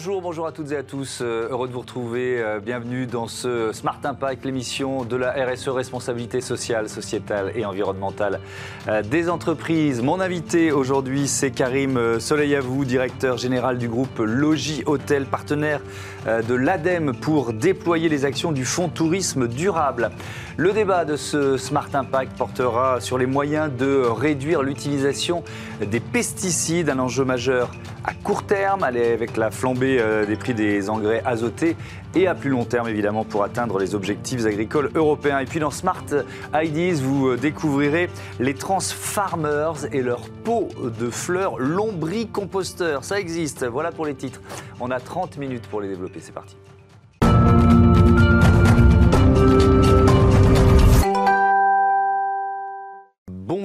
Bonjour, bonjour à toutes et à tous. Euh, heureux de vous retrouver. Euh, bienvenue dans ce Smart Impact, l'émission de la RSE, responsabilité sociale, sociétale et environnementale euh, des entreprises. Mon invité aujourd'hui, c'est Karim Soleil-Avou, directeur général du groupe Logis Hôtel, partenaire de l'ADEME pour déployer les actions du Fonds Tourisme Durable. Le débat de ce Smart Impact portera sur les moyens de réduire l'utilisation des pesticides, un enjeu majeur à court terme, avec la flambée euh, des prix des engrais azotés, et à plus long terme, évidemment, pour atteindre les objectifs agricoles européens. Et puis dans Smart Ideas, vous euh, découvrirez les transfarmers et leurs pots de fleurs lombricomposteurs. Ça existe, voilà pour les titres. On a 30 minutes pour les développer, c'est parti.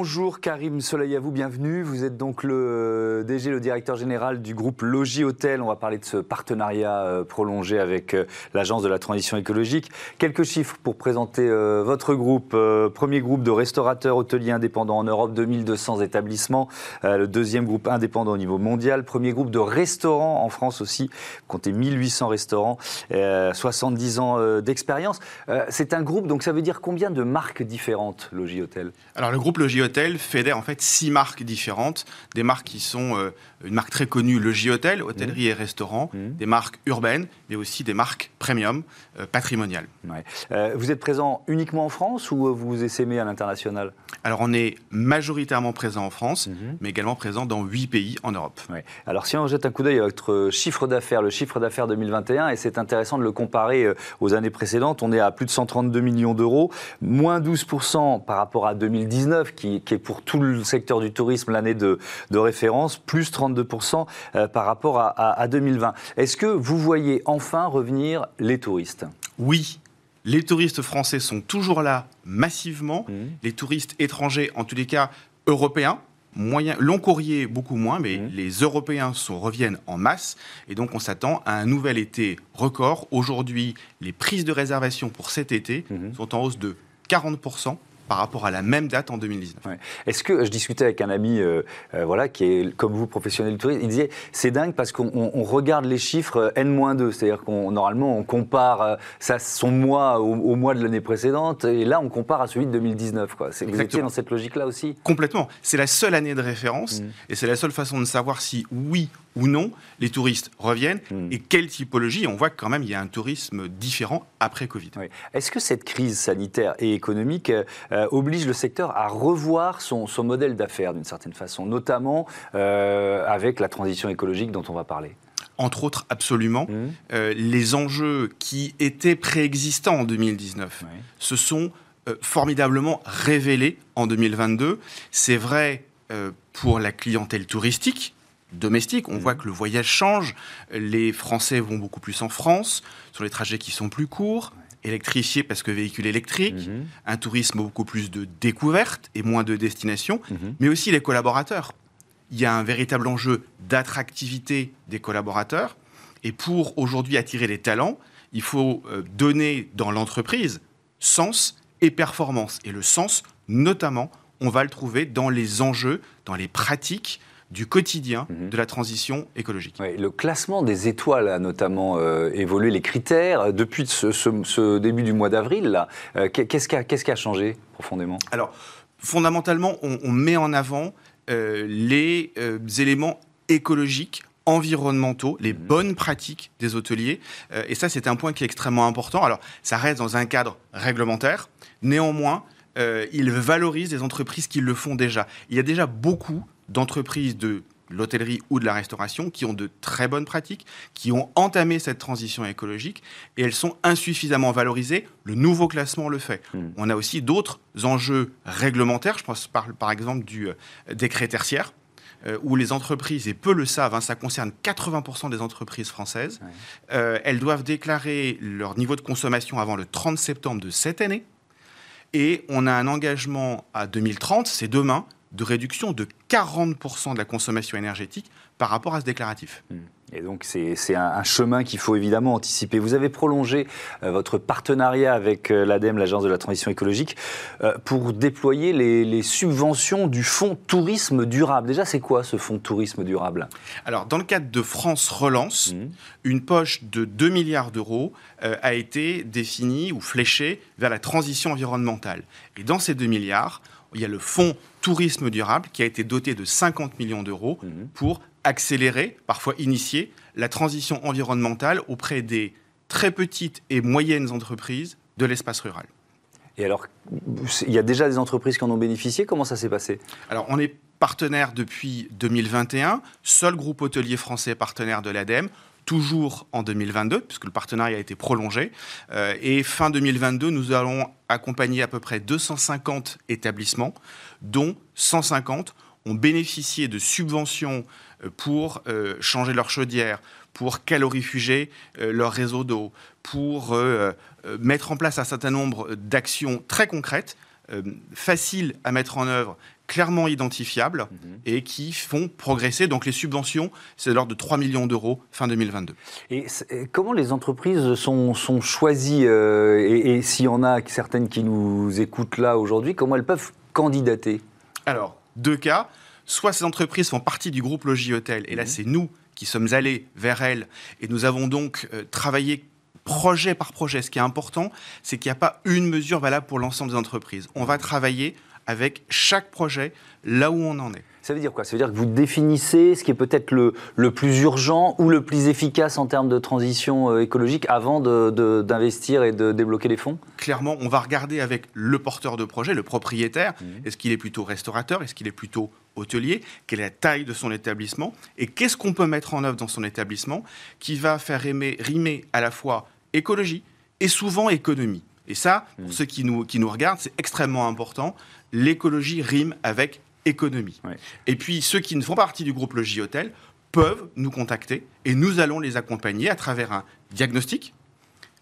Bonjour Karim Soleil à vous, bienvenue. Vous êtes donc le euh, DG, le directeur général du groupe Logis Hôtel. On va parler de ce partenariat euh, prolongé avec euh, l'Agence de la transition écologique. Quelques chiffres pour présenter votre groupe. Premier groupe de restaurateurs hôteliers indépendants en Europe, 2200 établissements. Le deuxième groupe indépendant au niveau mondial. Premier groupe de restaurants en France aussi, comptez 1800 restaurants, 70 ans d'expérience. C'est un groupe, donc ça veut dire combien de marques différentes, Logis Hôtel? Alors le groupe Logis Hôtel fédère en fait six marques différentes, des marques qui sont euh, une marque très connue, le J-Hôtel, hôtellerie mmh. et restaurant, mmh. des marques urbaines, mais aussi des marques premium, euh, patrimoniales. Euh, vous êtes présent uniquement en France ou vous essaimez à l'international? Alors on est majoritairement présent en France, mmh. mais également présent dans huit pays en Europe. Alors si on jette un coup d'œil à votre chiffre d'affaires, le chiffre d'affaires 2021, et c'est intéressant de le comparer aux années précédentes, on est à plus de 132 millions d'euros, moins 12% par rapport à 2019, qui, qui est pour tout le secteur du tourisme l'année de, référence, plus 32% euh, par rapport à, 2020. Est-ce que vous voyez enfin revenir les touristes? Oui, les touristes français sont toujours là massivement. Mmh. Les touristes étrangers, en tous les cas européens, moyen, long courrier beaucoup moins, mais mmh. les Européens sont, reviennent en masse. Et donc on s'attend à un nouvel été record. Aujourd'hui, les prises de réservation pour cet été mmh. sont en hausse de 40% par rapport à la même date en 2019. Est-ce que je discutais avec un ami, euh, euh, voilà, qui est comme vous professionnel du tourisme, il disait c'est dingue parce qu'on regarde les chiffres euh, n-2, c'est-à-dire qu'on normalement on compare ça son mois au, mois de l'année précédente et là on compare à celui de 2019. Quoi. Vous étiez dans cette logique-là aussi? Complètement. C'est la seule année de référence mmh. et c'est la seule façon de savoir si oui ou non les touristes reviennent mmh. et quelle typologie? On voit que quand même il y a un tourisme différent après Covid. Est-ce que cette crise sanitaire et économique euh, oblige le secteur à revoir son, modèle d'affaires d'une certaine façon, notamment euh, avec la transition écologique dont on va parler? Entre autres, absolument. Mmh. Euh, les enjeux qui étaient préexistants en 2019 se sont formidablement révélés en 2022. C'est vrai pour la clientèle touristique, domestique. On mmh. voit que le voyage change. Les Français vont beaucoup plus en France, sur les trajets qui sont plus courts électrifié parce que véhicule électrique, mhm. un tourisme beaucoup plus de découverte et moins de destination, mhm. mais aussi les collaborateurs. Il y a un véritable enjeu d'attractivité des collaborateurs. Et pour aujourd'hui attirer les talents, il faut euh, donner dans l'entreprise sens et performance. Et le sens, notamment, on va le trouver dans les enjeux, dans les pratiques du quotidien mhm. de la transition écologique. le classement des étoiles a notamment euh, évolué, les critères, depuis ce, début du mois d'avril. Euh, qu'est-ce, qui a, qu'est-ce qui a changé profondément? Alors, fondamentalement, on, met en avant euh, les éléments écologiques environnementaux, les mhm. bonnes pratiques des hôteliers. et ça, c'est un point qui est extrêmement important. Alors, ça reste dans un cadre réglementaire. Néanmoins, il valorise les entreprises qui le font déjà. Il y a déjà beaucoup d'entreprises de l'hôtellerie ou de la restauration qui ont de très bonnes pratiques, qui ont entamé cette transition écologique et elles sont insuffisamment valorisées. Le nouveau classement le fait. Hmm. On a aussi d'autres enjeux réglementaires. Je pense par, par exemple du euh, décret tertiaire. Euh, où les entreprises, et peu le savent, hein, ça concerne 80% des entreprises françaises, euh, elles doivent déclarer leur niveau de consommation avant le 30 septembre de cette année. Et on a un engagement à 2030, c'est demain, de réduction de 40% de la consommation énergétique par rapport à ce déclaratif. Et donc c'est un, chemin qu'il faut évidemment anticiper. Vous avez prolongé euh, votre partenariat avec euh, l'ADEME, l'Agence de la transition écologique, euh, pour déployer les, subventions du fonds tourisme durable. Déjà, c'est quoi ce fonds tourisme durable? Alors, dans le cadre de France Relance, mmh. une poche de 2 milliards d'euros a été définie ou fléchée vers la transition environnementale. Et dans ces 2 milliards, il y a le fonds tourisme durable qui a été doté de 50 millions d'euros mmh. pour accélérer, parfois initier, la transition environnementale auprès des très petites et moyennes entreprises de l'espace rural. Et alors, il y a déjà des entreprises qui en ont bénéficié. Comment ça s'est passé? Alors, on est partenaire depuis 2021, seul groupe hôtelier français partenaire de l'ADEME, toujours en 2022, puisque le partenariat a été prolongé. Euh, et fin 2022, nous allons accompagner à peu près 250 établissements, dont 150 ont bénéficié de subventions euh, pour euh, changer leur chaudière, pour calorifuger leur réseau d'eau, pour mettre en place un certain nombre d'actions très concrètes, faciles à mettre en œuvre, clairement identifiables mhm. et qui font progresser. Donc les subventions, c'est de l'ordre de 3 millions d'euros fin 2022. Et comment les entreprises sont, choisies Et, et s'il y en a certaines qui nous écoutent là aujourd'hui, comment elles peuvent candidater? Alors, deux cas soit ces entreprises font partie du groupe Logis Hôtel, et là mhm. c'est nous qui sommes allés vers elles, et nous avons donc euh, travaillé projet par projet. Ce qui est important, c'est qu'il n'y a pas une mesure valable pour l'ensemble des entreprises. On va travailler avec chaque projet là où on en est. Ça veut dire quoi? Ça veut dire que vous définissez ce qui est peut-être le, le, plus urgent ou le plus efficace en termes de transition euh, écologique avant d'investir et de débloquer les fonds? Clairement, on va regarder avec le porteur de projet, le propriétaire. Mmh. Est-ce qu'il est plutôt restaurateur? Est-ce qu'il est plutôt hôtelier? Quelle est la taille de son établissement? Et qu'est-ce qu'on peut mettre en œuvre dans son établissement qui va faire rimer à la fois écologie et souvent économie? Et ça, pour mmh. ceux qui nous, qui nous regardent, c'est extrêmement important. L'écologie rime avec économie. Et puis ceux qui ne font pas partie du groupe Logis Hôtel peuvent nous contacter et nous allons les accompagner à travers un diagnostic,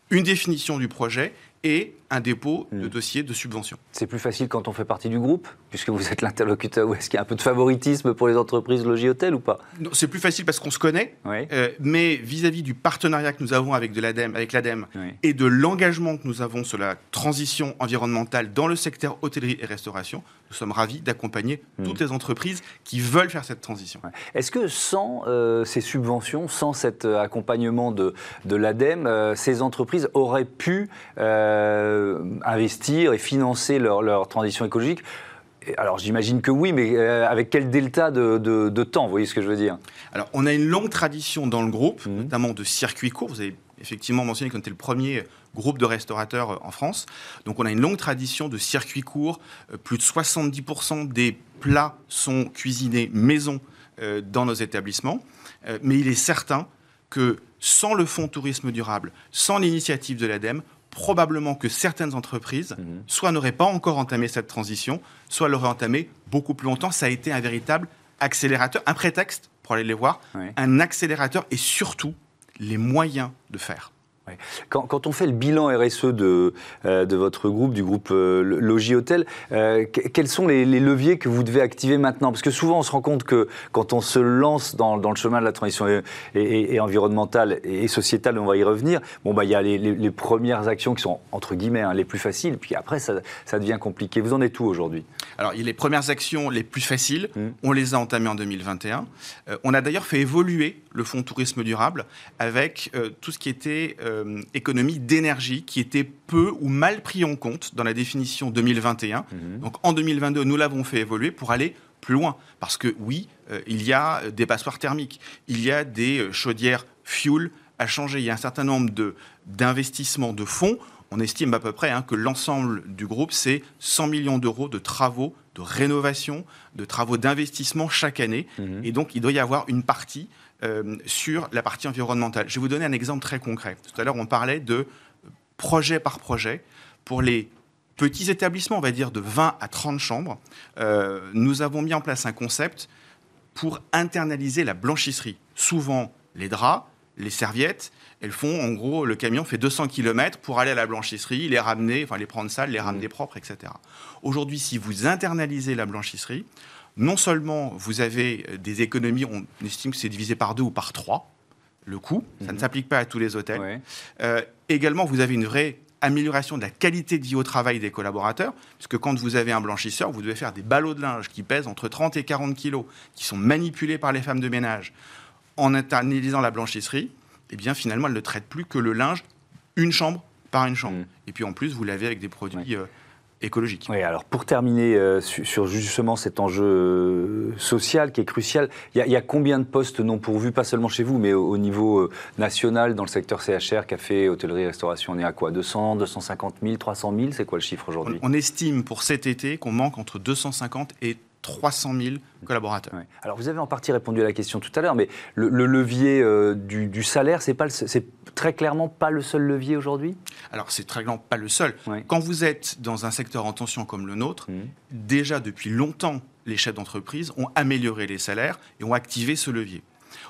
une définition du projet et un dépôt de hmm. dossier de subvention. C'est plus facile quand on fait partie du groupe, puisque vous êtes l'interlocuteur, ou est-ce qu'il y a un peu de favoritisme pour les entreprises logis hôtel ou pas? C'est plus facile parce qu'on se connaît, euh, mais vis-à-vis du partenariat que nous avons avec l'ADEME avec l'ADEME et de l'engagement que nous avons sur la transition environnementale dans le secteur hôtellerie et restauration, nous sommes ravis d'accompagner hmm. toutes les entreprises qui veulent faire cette transition. Est-ce que sans euh, ces subventions, sans cet euh, accompagnement de, de l'ADEME, ces entreprises auraient pu euh, investir et financer leur, transition écologique alors j'imagine que oui, mais euh, avec quel delta de, temps, vous voyez ce que je veux dire? Alors on a une longue tradition dans le groupe, mmh. notamment de circuits courts. Vous avez effectivement mentionné qu'on était le premier groupe de restaurateurs euh, en France. Donc on a une longue tradition de circuits courts. Plus de 70% des plats sont cuisinés maison dans nos établissements. mais il est certain que sans le fonds tourisme durable, sans l'initiative de l'ADEME, probablement que certaines entreprises, mhm. soit n'auraient pas encore entamé cette transition, soit l'auraient entamé beaucoup plus longtemps. Ça a été un véritable accélérateur, un prétexte pour aller les voir, un accélérateur et surtout les moyens de faire. Quand, on fait le bilan RSE de, euh, de votre groupe, du groupe euh, Logis Hôtel, euh, quels sont les, leviers que vous devez activer maintenant? Parce que souvent, on se rend compte que quand on se lance dans, le chemin de la transition et, environnementale et, sociétale, on va y revenir, bon, bah, il y a les, premières actions qui sont, entre guillemets, hein, les plus faciles, puis après, ça, devient compliqué. Vous en êtes où aujourd'hui? Alors, les premières actions les plus faciles, mmh. on les a entamées en 2021. on a d'ailleurs fait évoluer le fonds tourisme durable avec tout ce qui était euh, économie d'énergie qui était peu ou mal pris en compte dans la définition 2021. Mhm. Donc en 2022, nous l'avons fait évoluer pour aller plus loin. Parce que oui, euh, il y a des passoires thermiques, il y a des euh, chaudières fuel à changer, il y a un certain nombre d'investissements de, fonds. On estime à peu près hein, que l'ensemble du groupe, c'est 100 millions d'euros de travaux de rénovation, de travaux d'investissement chaque année. Mhm. Et donc, il doit y avoir une partie euh, sur la partie environnementale. Je vais vous donner un exemple très concret. Tout à l'heure, on parlait de projet par projet. Pour les petits établissements, on va dire de 20 à 30 chambres, euh, nous avons mis en place un concept pour internaliser la blanchisserie. Souvent les draps, les serviettes, elles font, en gros, le camion fait 200 km pour aller à la blanchisserie, les ramener, enfin les prendre sales, les ramener mmh. propres, etc. Aujourd'hui, si vous internalisez la blanchisserie, non seulement vous avez des économies, on estime que c'est divisé par deux ou par trois, le coût, ça ne mmh. s'applique pas à tous les hôtels. Euh, également, vous avez une vraie amélioration de la qualité de vie au travail des collaborateurs, puisque quand vous avez un blanchisseur, vous devez faire des ballots de linge qui pèsent entre 30 et 40 kilos, qui sont manipulés par les femmes de ménage. En internalisant la blanchisserie, eh bien finalement, elle ne traite plus que le linge une chambre par une chambre. Mmh. Et puis en plus, vous l'avez avec des produits euh, écologique. Oui, alors pour terminer euh, sur, justement cet enjeu euh, social qui est crucial, il y, a combien de postes non pourvus, pas seulement chez vous, mais au, niveau euh, national dans le secteur CHR, café, hôtellerie, restauration? On est à quoi? 200, 250 000, 300 000 C'est quoi le chiffre aujourd'hui? On, on, estime pour cet été qu'on manque entre 250 et 300 000 collaborateurs. Alors vous avez en partie répondu à la question tout à l'heure, mais le, levier euh, du, salaire, c'est pas c'est très clairement pas le seul levier aujourd'hui? Alors c'est très clairement pas le seul. Quand vous êtes dans un secteur en tension comme le nôtre, mmh. déjà depuis longtemps, les chefs d'entreprise ont amélioré les salaires et ont activé ce levier.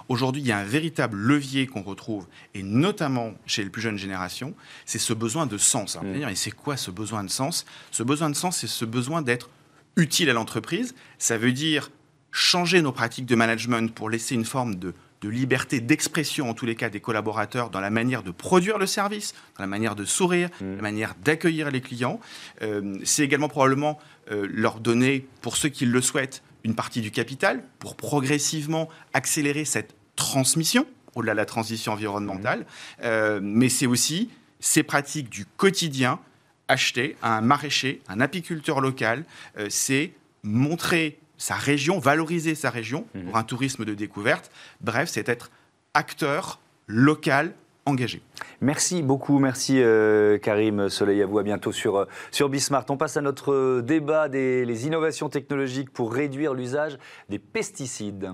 Aujourd'hui, il y a un véritable levier qu'on retrouve, et notamment chez les plus jeunes générations, c'est ce besoin de sens. Mmh. Et c'est quoi ce besoin de sens? Ce besoin de sens, c'est ce besoin d'être utile à l'entreprise. Ça veut dire changer nos pratiques de management pour laisser une forme de, liberté d'expression, en tous les cas, des collaborateurs dans la manière de produire le service, dans la manière de sourire, mmh. la manière d'accueillir les clients. Euh, c'est également probablement euh, leur donner, pour ceux qui le souhaitent, une partie du capital pour progressivement accélérer cette transmission au-delà de la transition environnementale. Mmh. Euh, mais c'est aussi ces pratiques du quotidien acheter à un maraîcher, un apiculteur local, euh, c'est montrer sa région, valoriser sa région mhm. pour un tourisme de découverte. Bref, c'est être acteur local engagé. Merci beaucoup, merci euh, Karim Soleil, à vous, à bientôt sur, euh, sur Bismart. On passe à notre débat des les innovations technologiques pour réduire l'usage des pesticides.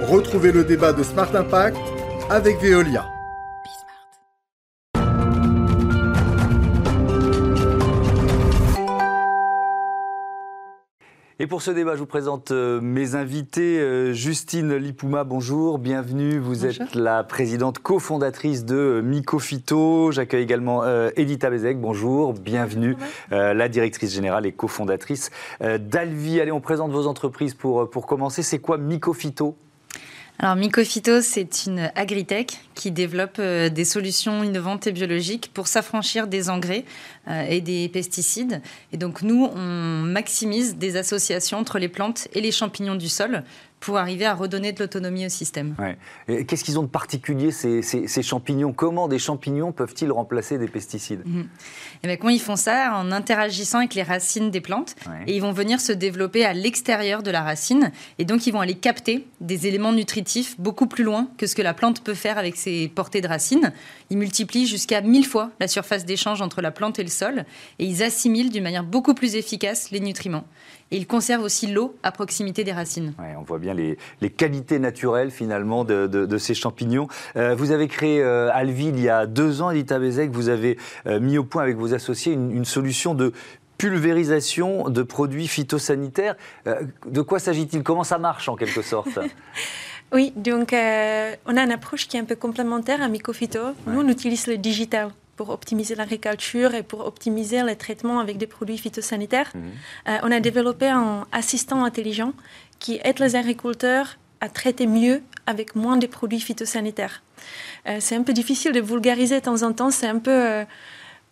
Retrouvez le débat de Smart Impact avec Veolia. Et pour ce débat, je vous présente euh, mes invités. Euh, Justine Lipouma, bonjour, bienvenue. Vous êtes la présidente cofondatrice de euh, Mycophyto. J'accueille également Edita Bezek, bonjour, bienvenue. la directrice générale et cofondatrice d'Alvi. Allez, on présente vos entreprises pour, pour commencer. C'est quoi Mycophyto alors Mycophyto, c'est une agritech qui développe euh, des solutions innovantes et biologiques pour s'affranchir des engrais euh, et des pesticides. Et donc nous, on maximise des associations entre les plantes et les champignons du sol pour arriver à redonner de l'autonomie au système. Qu'est-ce qu'ils ont de particulier, ces, champignons? Comment des champignons peuvent-ils remplacer des pesticides? Mhm. et eh bien, Comment ils font ça? En interagissant avec les racines des plantes. Et ils vont venir se développer à l'extérieur de la racine. Et donc, ils vont aller capter des éléments nutritifs beaucoup plus loin que ce que la plante peut faire avec ses portées de racines. Ils multiplient jusqu'à mille fois la surface d'échange entre la plante et le sol. Et ils assimilent d'une manière beaucoup plus efficace les nutriments. Et ils conservent aussi l'eau à proximité des racines. on voit bien les, qualités naturelles finalement de, ces champignons. Euh, vous avez créé euh, Alvi il y a deux ans, Edith Abezek, vous avez euh, mis au point avec vos associés une, solution de pulvérisation de produits phytosanitaires. de quoi s'agit-il? Comment ça marche en quelque sorte? Oui, donc on a une approche qui est un peu complémentaire à Mycophyto. Nous, on utilise le digital pour optimiser l'agriculture et pour optimiser les traitements avec des produits phytosanitaires. Mhm. Euh, on a développé un assistant intelligent qui aide les agriculteurs à traiter mieux avec moins de produits phytosanitaires. Euh, c'est un peu difficile de vulgariser de temps en temps, c'est un peu euh,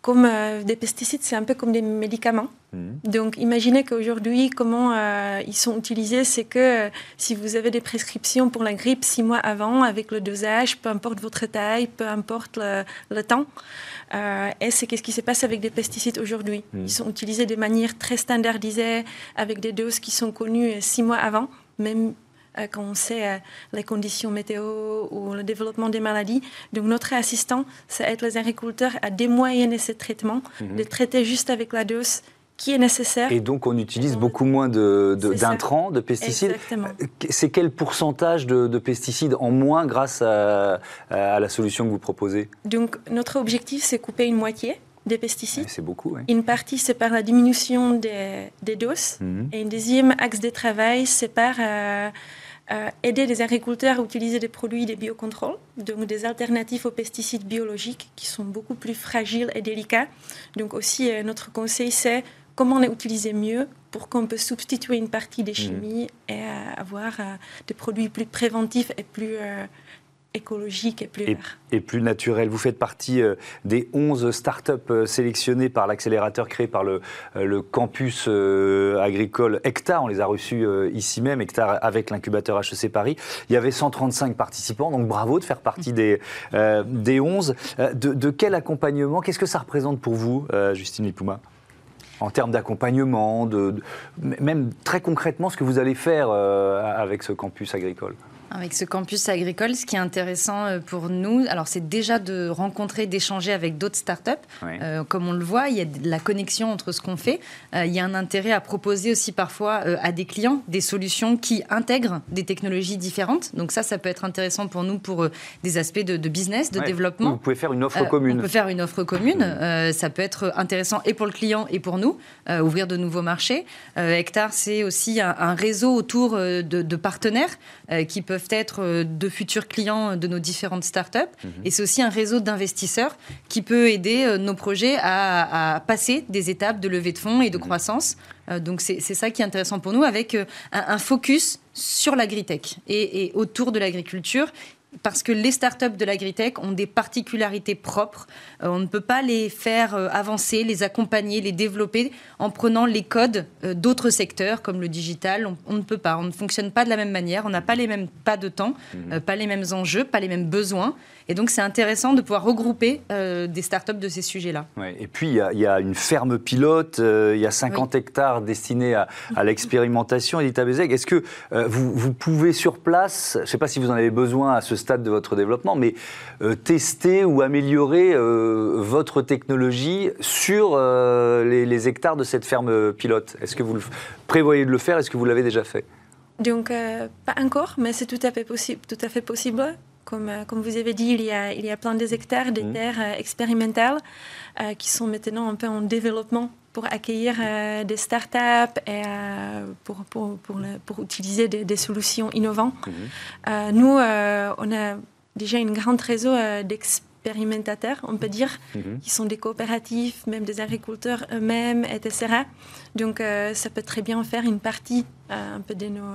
comme des pesticides, c'est un peu comme des médicaments. Mhm. Donc imaginez qu'aujourd'hui, comment ils sont utilisés, c'est que si vous avez des prescriptions pour la grippe six mois avant, avec le dosage, peu importe votre taille, peu importe le temps, euh, et c'est ce qui se passe avec des pesticides aujourd'hui? Hmm. Ils sont utilisés de manière très standardisée, avec des doses qui sont connues six mois avant, même euh, quand on sait euh, les conditions météo ou le développement des maladies. Donc notre assistant, ça aide les agriculteurs à démoyenner ces traitements, de traiter juste avec la dose qui est nécessaire. Et donc on utilise beaucoup moins d'intrants, de, de, pesticides. Exactement. C'est quel pourcentage de, pesticides en moins grâce à, la solution que vous proposez? Donc notre objectif, c'est couper une moitié des pesticides. C'est beaucoup. Oui. Une partie, c'est par la diminution des, doses. Mhm. Et un deuxième axe de travail, c'est par... Euh, aider les agriculteurs à utiliser des produits de biocontrôle, donc des alternatives aux pesticides biologiques qui sont beaucoup plus fragiles et délicats. Donc aussi, notre conseil, c'est comment les utiliser mieux pour qu'on puisse substituer une partie des mmh. chimies et avoir des produits plus préventifs et plus écologique et plus et, et, plus naturel. Vous faites partie euh, des 11 startups euh, sélectionnées par l'accélérateur créé par le, euh, le campus agricole Hectare. On les a reçus ici même, Hectare avec l'incubateur HEC Paris. Il y avait 135 participants, donc bravo de faire partie des, des 11. De, de, quel accompagnement Qu'est-ce que ça représente pour vous, Justine Lipouma en termes d'accompagnement, de, même très concrètement ce que vous allez faire avec ce campus agricole? Avec ce campus agricole, ce qui est intéressant euh, pour nous, alors c'est déjà de rencontrer, d'échanger avec d'autres startups. Euh, comme on le voit, il y a de la connexion entre ce qu'on fait. Euh, il y a un intérêt à proposer aussi parfois à des clients des solutions qui intègrent des technologies différentes. Donc ça, ça peut être intéressant pour nous pour des aspects de, business, de développement. Vous pouvez faire une offre commune. On peut faire une offre commune. ça peut être intéressant et pour le client et pour nous, ouvrir de nouveaux marchés. Hectare, c'est aussi un, réseau autour de, de partenaires qui peuvent être euh, de futurs clients de nos différentes startups. Mhm. Et c'est aussi un réseau d'investisseurs qui peut aider euh, nos projets à, passer des étapes de levée de fonds et de mhm. croissance. Euh, donc c'est ça qui est intéressant pour nous, avec un, focus sur l'agritech et, et, autour de l'agriculture parce que les startups de l'agritech ont des particularités propres. Euh, on ne peut pas les faire euh, avancer, les accompagner, les développer en prenant les codes euh, d'autres secteurs comme le digital. On, ne peut pas. On ne fonctionne pas de la même manière. On n'a pas les mêmes pas de temps, mhm. pas les mêmes enjeux, pas les mêmes besoins. Et donc, c'est intéressant de pouvoir regrouper euh, des startups de ces sujets-là. et puis, il y, a une ferme pilote, euh, il y a 50 hectares destinés à, l'expérimentation. Edith Abezeg, est-ce que euh, vous, pouvez sur place, je ne sais pas si vous en avez besoin à ce stade de votre développement, mais tester ou améliorer votre technologie sur les, les, hectares de cette ferme pilote? Est-ce que vous prévoyez de le faire? Est-ce que vous l'avez déjà fait? Donc, pas encore, mais c'est tout à fait possible. Tout à fait possible. Euh, comme, vous avez dit, il y a, il y a plein de hectares de mmh. terres euh, expérimentales euh, qui sont maintenant un peu en développement pour accueillir des startups et pour, pour, pour, pour, utiliser des, solutions innovantes. Mmh. nous, on a déjà une grande réseau d'expérimentateurs, on peut dire, mmh. qui sont des coopératives, même des agriculteurs eux-mêmes, etc. Donc, ça peut très bien faire une partie un peu de nos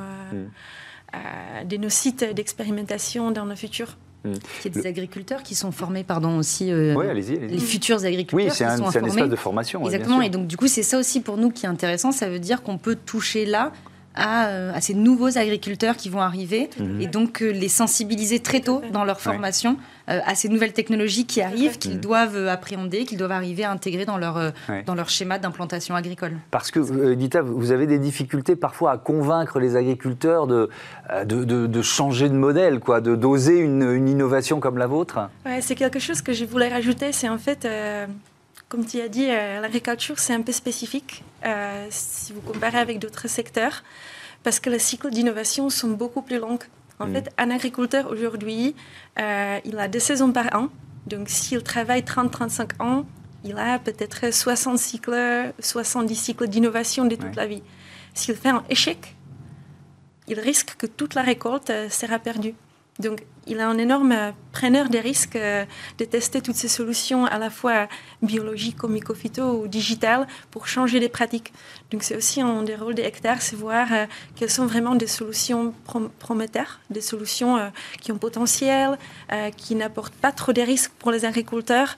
de nos sites d'expérimentation dans le futur. Hmm. Il y a des agriculteurs qui sont formés, pardon, aussi. Euh, oui, allez-y, les futurs agriculteurs. Oui, c'est un, un, espace de formation. Exactement. et donc, du coup, c'est ça aussi pour nous qui est intéressant. Ça veut dire qu'on peut toucher là à, euh, à, ces nouveaux agriculteurs qui vont arriver mhm. et donc euh, les sensibiliser très tôt dans leur formation à ces nouvelles technologies qui arrivent, qu'ils mhm. doivent appréhender, qu'ils doivent arriver à intégrer dans leur, dans leur schéma d'implantation agricole. Parce que, Dita, vous avez des difficultés parfois à convaincre les agriculteurs de, de, de, changer de modèle, quoi, de doser une, une innovation comme la vôtre ouais, C'est quelque chose que je voulais rajouter, c'est en fait comme tu as dit, euh, l'agriculture, c'est un peu spécifique euh, si vous comparez avec d'autres secteurs, parce que les cycles d'innovation sont beaucoup plus longs. En mm. fait, un agriculteur aujourd'hui, euh, il a deux saisons par an. Donc, s'il travaille 30-35 ans, il a peut-être 60 cycles, 70 cycles d'innovation de toute la vie. S'il fait un échec, il risque que toute la récolte sera perdue. Donc, il est un énorme preneur des risques euh, de tester toutes ces solutions à la fois biologiques comme mycophyto ou digitales pour changer les pratiques. Donc, c'est aussi un des rôles des hectares, c'est voir euh, quelles sont vraiment des solutions prometteurs, des solutions euh, qui ont potentiel, qui n'apportent pas trop de risques pour les agriculteurs,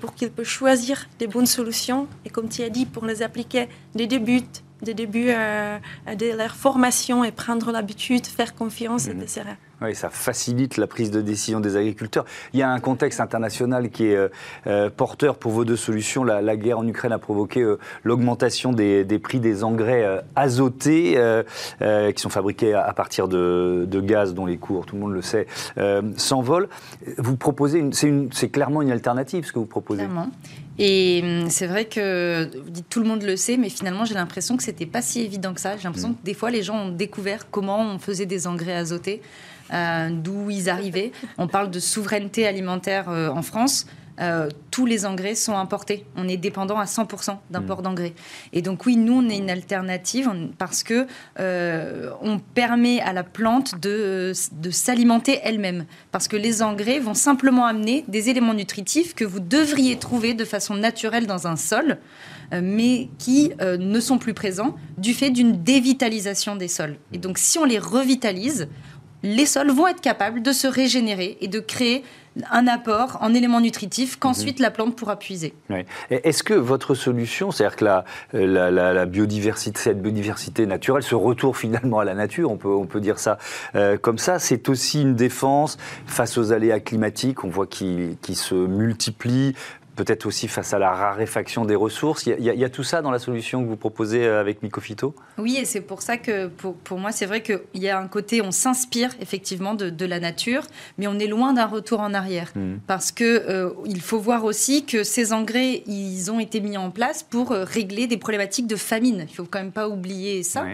pour qu'ils puissent choisir des bonnes solutions et, comme tu as dit, pour les appliquer dès le début des débuts de leur formation et prendre l'habitude, faire confiance, mmh. etc. Oui, ça facilite la prise de décision des agriculteurs. Il y a un contexte international qui est euh, euh, porteur pour vos deux solutions. La, guerre en Ukraine a provoqué euh, l'augmentation des, prix des engrais azotés qui sont fabriqués à, partir de, gaz dont les cours, tout le monde le sait, s'envolent. Vous proposez, c'est clairement une alternative ce que vous proposez. Clairement. Et hum, c'est vrai que tout le monde le sait, mais finalement j'ai l'impression que c'était pas si évident que ça. J'ai l'impression mmh. que des fois les gens ont découvert comment on faisait des engrais azotés. Euh, d'où ils arrivaient. On parle de souveraineté alimentaire euh, en France. Euh, tous les engrais sont importés. On est dépendant à 100% d'import mmh. d'engrais. Et donc oui, nous, on est une alternative parce que euh, on permet à la plante de, de s'alimenter elle-même. Parce que les engrais vont simplement amener des éléments nutritifs que vous devriez trouver de façon naturelle dans un sol. Euh, mais qui ne sont plus présents du fait d'une dévitalisation des sols. Et donc si on les revitalise, les sols vont être capables de se régénérer et de créer un apport en éléments nutritifs qu'ensuite mhm. la plante pourra puiser. Est-ce que votre solution, c'est-à-dire que la, la, biodiversité, cette biodiversité naturelle, ce retour finalement à la nature, on peut, on peut dire ça euh, comme ça, c'est aussi une défense face aux aléas climatiques, on voit qu'ils se multiplient, peut-être aussi face à la raréfaction des ressources. Il y, a, tout ça dans la solution que vous proposez euh, avec Mycophyto Oui, et c'est pour ça que pour, pour moi, c'est vrai qu'il y a un côté, on s'inspire effectivement de, de, la nature, mais on est loin d'un retour en arrière. Hmm. Parce que euh, il faut voir aussi que ces engrais, ils ont été mis en place pour euh, régler des problématiques de famine. Il faut quand même pas oublier ça.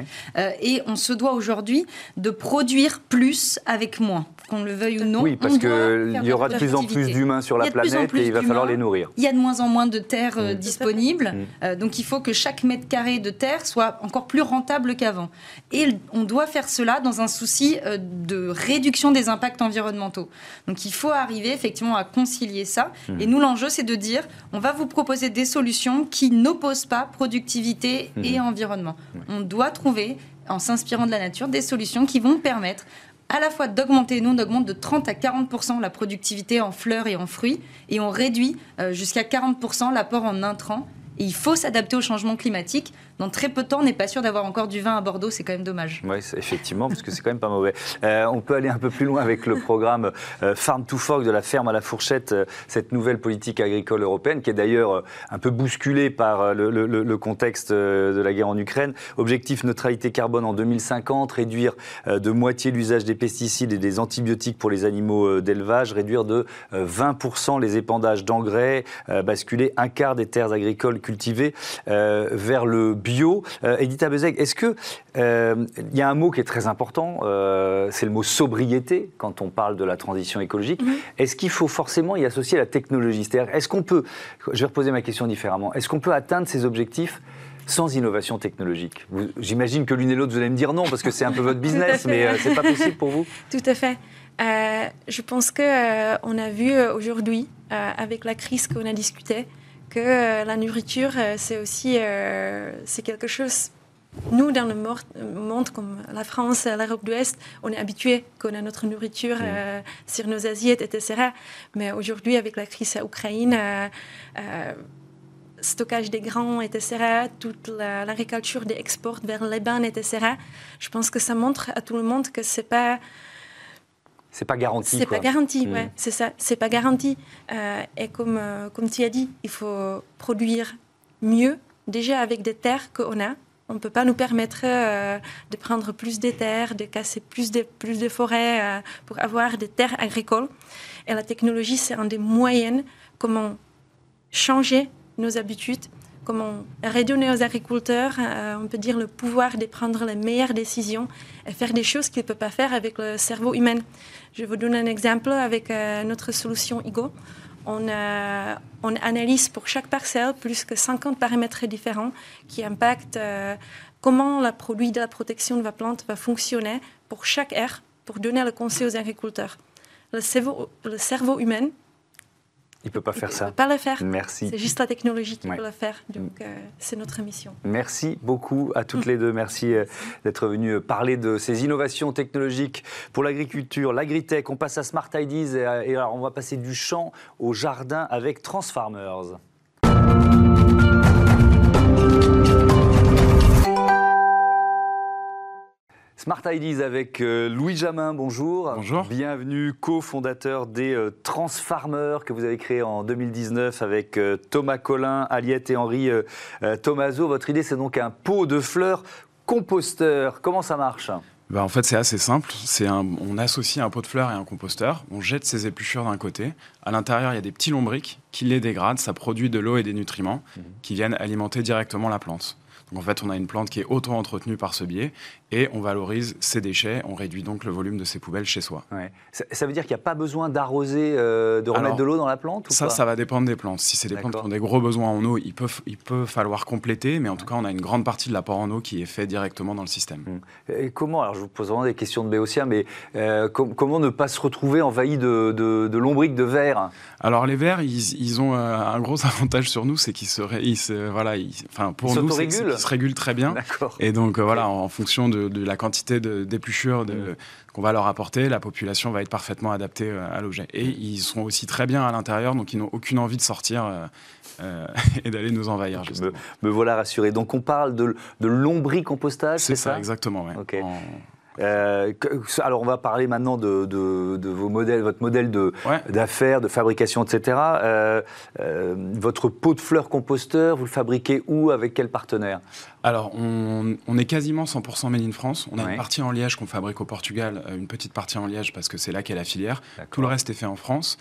et on se doit aujourd'hui de produire plus avec moins, qu'on le veuille ou non. Oui, parce qu'il y aura de plus en plus d'humains sur la planète et il va falloir les nourrir. Il y a de moins en moins de terres euh, mm. disponibles, mm. euh, donc il faut que chaque mètre carré de terre soit encore plus rentable qu'avant. Et on doit faire cela dans un souci euh, de réduction des impacts environnementaux. Donc il faut arriver effectivement à concilier ça. Mm. Et nous, l'enjeu, c'est de dire, on va vous proposer des solutions qui n'opposent pas productivité et environnement. On doit trouver en s'inspirant de la nature, des solutions qui vont permettre à la fois d'augmenter, nous on augmente de 30 à 40% la productivité en fleurs et en fruits, et on réduit euh, jusqu'à 40% l'apport en intrants. Il faut s'adapter au changement climatique dans très peu de temps, on n'est pas sûr d'avoir encore du vin à Bordeaux, c'est quand même dommage. Oui, effectivement, parce que c'est quand même pas mauvais. Euh, on peut aller un peu plus loin avec le programme euh, Farm to Fork de la ferme à la fourchette, euh, cette nouvelle politique agricole européenne qui est d'ailleurs un peu bousculée par le, contexte de la guerre en Ukraine. Objectif neutralité carbone en 2050, réduire de moitié l'usage des pesticides et des antibiotiques pour les animaux d'élevage, réduire de 20% les épandages d'engrais, basculer un quart des terres agricoles cultivées vers le bio. Euh, Edith Abezeg, est-ce que euh, il y a un mot qui est très important, euh, c'est le mot sobriété quand on parle de la transition écologique. Mhm. Est-ce qu'il faut forcément y associer la technologie? C'est-à-dire, est-ce qu'on peut, je vais reposer ma question différemment, est-ce qu'on peut atteindre ces objectifs sans innovation technologique? J'imagine que l'une et l'autre, vous allez me dire non, parce que c'est un peu votre business, mais c'est pas possible pour vous Tout à fait. je pense qu'on on a vu aujourd'hui, avec la crise qu'on a discutée, que euh, la nourriture, euh, c'est aussi euh, c'est quelque chose. Nous, dans le monde comme la France, l'Europe de l'Est, on est habitué qu'on a notre nourriture sur nos assiettes, etc. Mais aujourd'hui, avec la crise en Ukraine, stockage des grains, etc., toute l'agriculture des exports vers les bains, etc., je pense que ça montre à tout le monde que c'est pas c'est pas garanti. C'est pas garanti, ouais, hmm. c'est ça. C'est pas garanti. Euh, et comme, euh, comme tu as dit, il faut produire mieux, déjà avec des terres qu'on a. On ne peut pas nous permettre euh, de prendre plus de terres, de casser plus de, plus de forêts pour avoir des terres agricoles. Et la technologie, c'est un des moyens comment changer nos habitudes comment redonner aux agriculteurs, euh, on peut dire, le pouvoir de prendre les meilleures décisions et faire des choses qu'ils ne peuvent pas faire avec le cerveau humain. Je vous donne un exemple avec euh, notre solution IGO. On, euh, on, analyse pour chaque parcelle plus que 50 paramètres différents qui impactent comment le produit de la protection de la plante va fonctionner pour chaque aire pour donner le conseil aux agriculteurs. Le cerveau, le cerveau humain il ne peut pas faire ça. Il ne peut pas le faire. Merci. C'est juste la technologie qui peut le faire. Donc, euh, c'est notre mission. Merci beaucoup à toutes les deux. Merci euh, d'être venues euh, parler de ces innovations technologiques pour l'agriculture, l'agritech. On passe à Smart Ideas et, alors on va passer du champ au jardin avec Transfarmers. Smart Ideas avec euh, Louis Jamin, bonjour. Bonjour. Bienvenue, cofondateur des euh, Transfarmers que vous avez créé en 2019 avec euh, Thomas Collin, Aliette et Henri Tomaso. Votre idée, c'est donc un pot de fleurs composteur. Comment ça marche? Ben, en fait, c'est assez simple. C'est on associe un pot de fleurs et un composteur. On jette ses épluchures d'un côté. À l'intérieur, il y a des petits lombrics qui les dégradent. Ça produit de l'eau et des nutriments mmh. qui viennent alimenter directement la plante. Donc en fait, on a une plante qui est auto-entretenue par ce biais et on valorise ses déchets, on réduit donc le volume de ses poubelles chez soi. Ça, veut dire qu'il n'y a pas besoin d'arroser, euh, de remettre de l'eau dans la plante Ça, ça va dépendre des plantes. Si c'est des plantes qui ont des gros besoins en eau, il peut, il peut falloir compléter, mais en tout cas, on a une grande partie de l'apport en eau qui est fait directement dans le système. Mmh. Et comment, alors je vous pose vraiment des questions de béotien, mais euh, comment ne pas se retrouver envahi de, de, de lombriques de verre? Alors les vers, ils, ont euh, un gros avantage sur nous, c'est qu'ils se, se, voilà, enfin pour nous, ils se régulent très bien. Et donc voilà, en fonction de de, la quantité d'épluchures mm. qu'on va leur apporter, la population va être parfaitement adaptée euh, à l'objet. Et ils sont aussi très bien à l'intérieur, donc ils n'ont aucune envie de sortir euh, euh, et d'aller nous envahir. Me, me, voilà rassuré. Donc on parle de, de lombricompostage, c'est ça, ça? Exactement, ouais. Euh, alors, on va parler maintenant de, vos modèles, votre modèle d'affaires, de, fabrication, etc. Euh, euh, votre pot de fleurs composteur, vous le fabriquez où Avec quel partenaire? Alors, on, est quasiment 100% made in France. On a une partie en liège qu'on fabrique au Portugal, une petite partie en liège parce que c'est là qu'est la filière. Tout le reste est fait en France.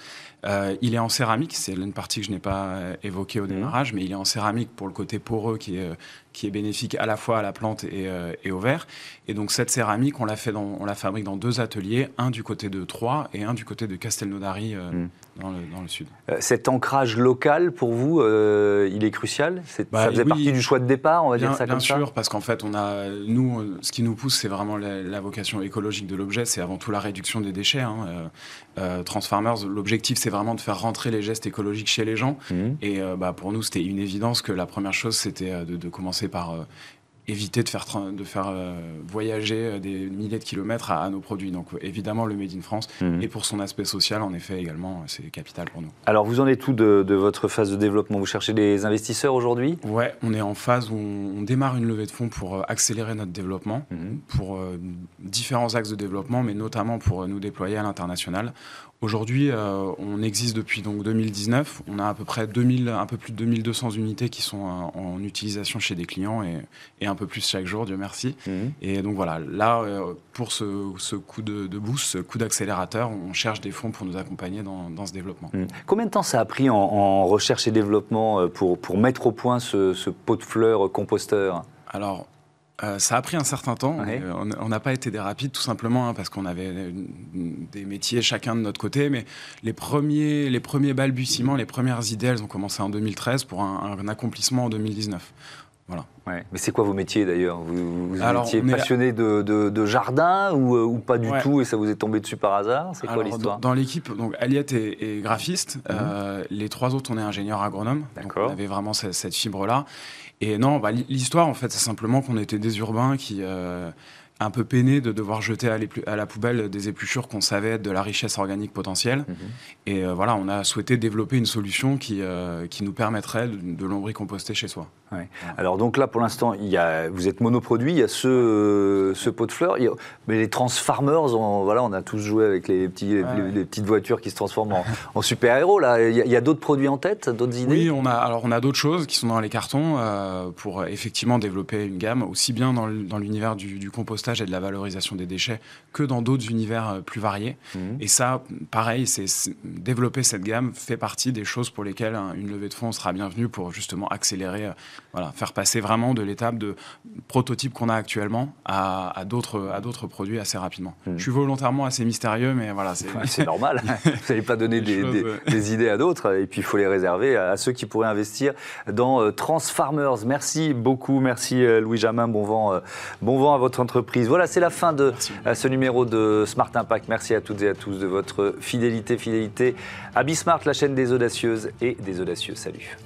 Il est en céramique, c'est une partie que je n'ai pas évoquée au mmh. démarrage, mais il est en céramique pour le côté poreux qui est, qui est bénéfique à la fois à la plante et, et au verre. Et donc cette céramique, on la, fait dans, on la fabrique dans deux ateliers, un du côté de Troyes et un du côté de Castelnaudary euh, hmm. Dans, le, dans, le, sud. Euh, cet ancrage local, pour vous, euh, il est crucial? Bah, Ça faisait partie du choix de départ, on va dire ça comme ça? Bien sûr, parce qu'en fait, on a, nous, ce qui nous pousse, c'est vraiment la, vocation écologique de l'objet, c'est avant tout la réduction des déchets. Hein. Transformers, l'objectif, c'est vraiment de faire rentrer les gestes écologiques chez les gens. Hmm. Et bah, pour nous, c'était une évidence que la première chose, c'était de, de, commencer par éviter de faire, de faire euh, voyager euh, des milliers de kilomètres à, nos produits. Donc évidemment, le Made in France, mhm. et pour son aspect social, en effet, également, c'est capital pour nous. Alors, vous en êtes tout de, votre phase de développement? Vous cherchez des investisseurs aujourd'hui? Ouais, on est en phase où on, démarre une levée de fonds pour euh, accélérer notre développement, mhm. pour différents axes de développement, mais notamment pour nous déployer à l'international. Aujourd'hui, euh, on existe depuis donc 2019. On a à peu près 2000, un peu plus de 2200 unités qui sont euh, en, utilisation chez des clients et, un peu plus chaque jour, Dieu merci. Mhm. Et donc voilà, là, euh, pour ce, coup de, boost, ce coup d'accélérateur, on cherche des fonds pour nous accompagner dans, ce développement. Mhm. Combien de temps ça a pris en, recherche et développement pour, pour mettre au point ce, ce pot de fleurs composteur? Alors, euh, ça a pris un certain temps. Euh, on n'a pas été des rapides, tout simplement, hein, parce qu'on avait des métiers chacun de notre côté. Mais les premiers, les premiers balbutiements, les premières idées, elles ont commencé en 2013 pour un, accomplissement en 2019. Voilà. Mais c'est quoi vos métiers d'ailleurs? Vous, étiez passionné de, jardin ou, euh, pas du tout et ça vous est tombé dessus par hasard? C'est quoi l'histoire? Dans, l'équipe, donc Aliette est, graphiste. Mhm. les trois autres, on est ingénieurs agronomes. Donc on avait vraiment cette, cette fibre-là. Et non, bah, l'histoire, en fait, c'est simplement qu'on était des urbains qui, euh, un peu peiné de devoir jeter à, la poubelle des épluchures qu'on savait être de la richesse organique potentielle. Mhm. Et euh, voilà, on a souhaité développer une solution qui, euh, qui nous permettrait de, de lombricomposter chez soi. Alors donc là, pour l'instant, il y a, vous êtes monoproduit, il y a ce, ce pot de fleurs, mais les Transformers, on, voilà, on a tous joué avec les, petits, les, petites voitures qui se transforment en, super-héros. Là, il y a, d'autres produits en tête, d'autres idées? Oui, on a, alors on a d'autres choses qui sont dans les cartons euh, pour effectivement développer une gamme, aussi bien dans l'univers du, du compostage et de la valorisation des déchets que dans d'autres univers euh, plus variés. Mhm. Et ça, pareil, c'est développer cette gamme fait partie des choses pour lesquelles une levée de fonds sera bienvenue pour justement accélérer, euh, voilà, faire passer vraiment de l'étape de prototype qu'on a actuellement à, à d'autres produits assez rapidement. Mhm. Je suis volontairement assez mystérieux, mais voilà. C'est normal. vous n'allez pas donner des, idées à d'autres, et puis il faut les réserver à, ceux qui pourraient investir dans euh, Transfarmers. Merci beaucoup, merci Louis Jamin, bon vent, bon vent à votre entreprise. Voilà, c'est la fin de euh, ce numéro de Smart Impact. Merci à toutes et à tous de votre fidélité, fidélité à Bismart, la chaîne des audacieuses et des audacieux. Salut.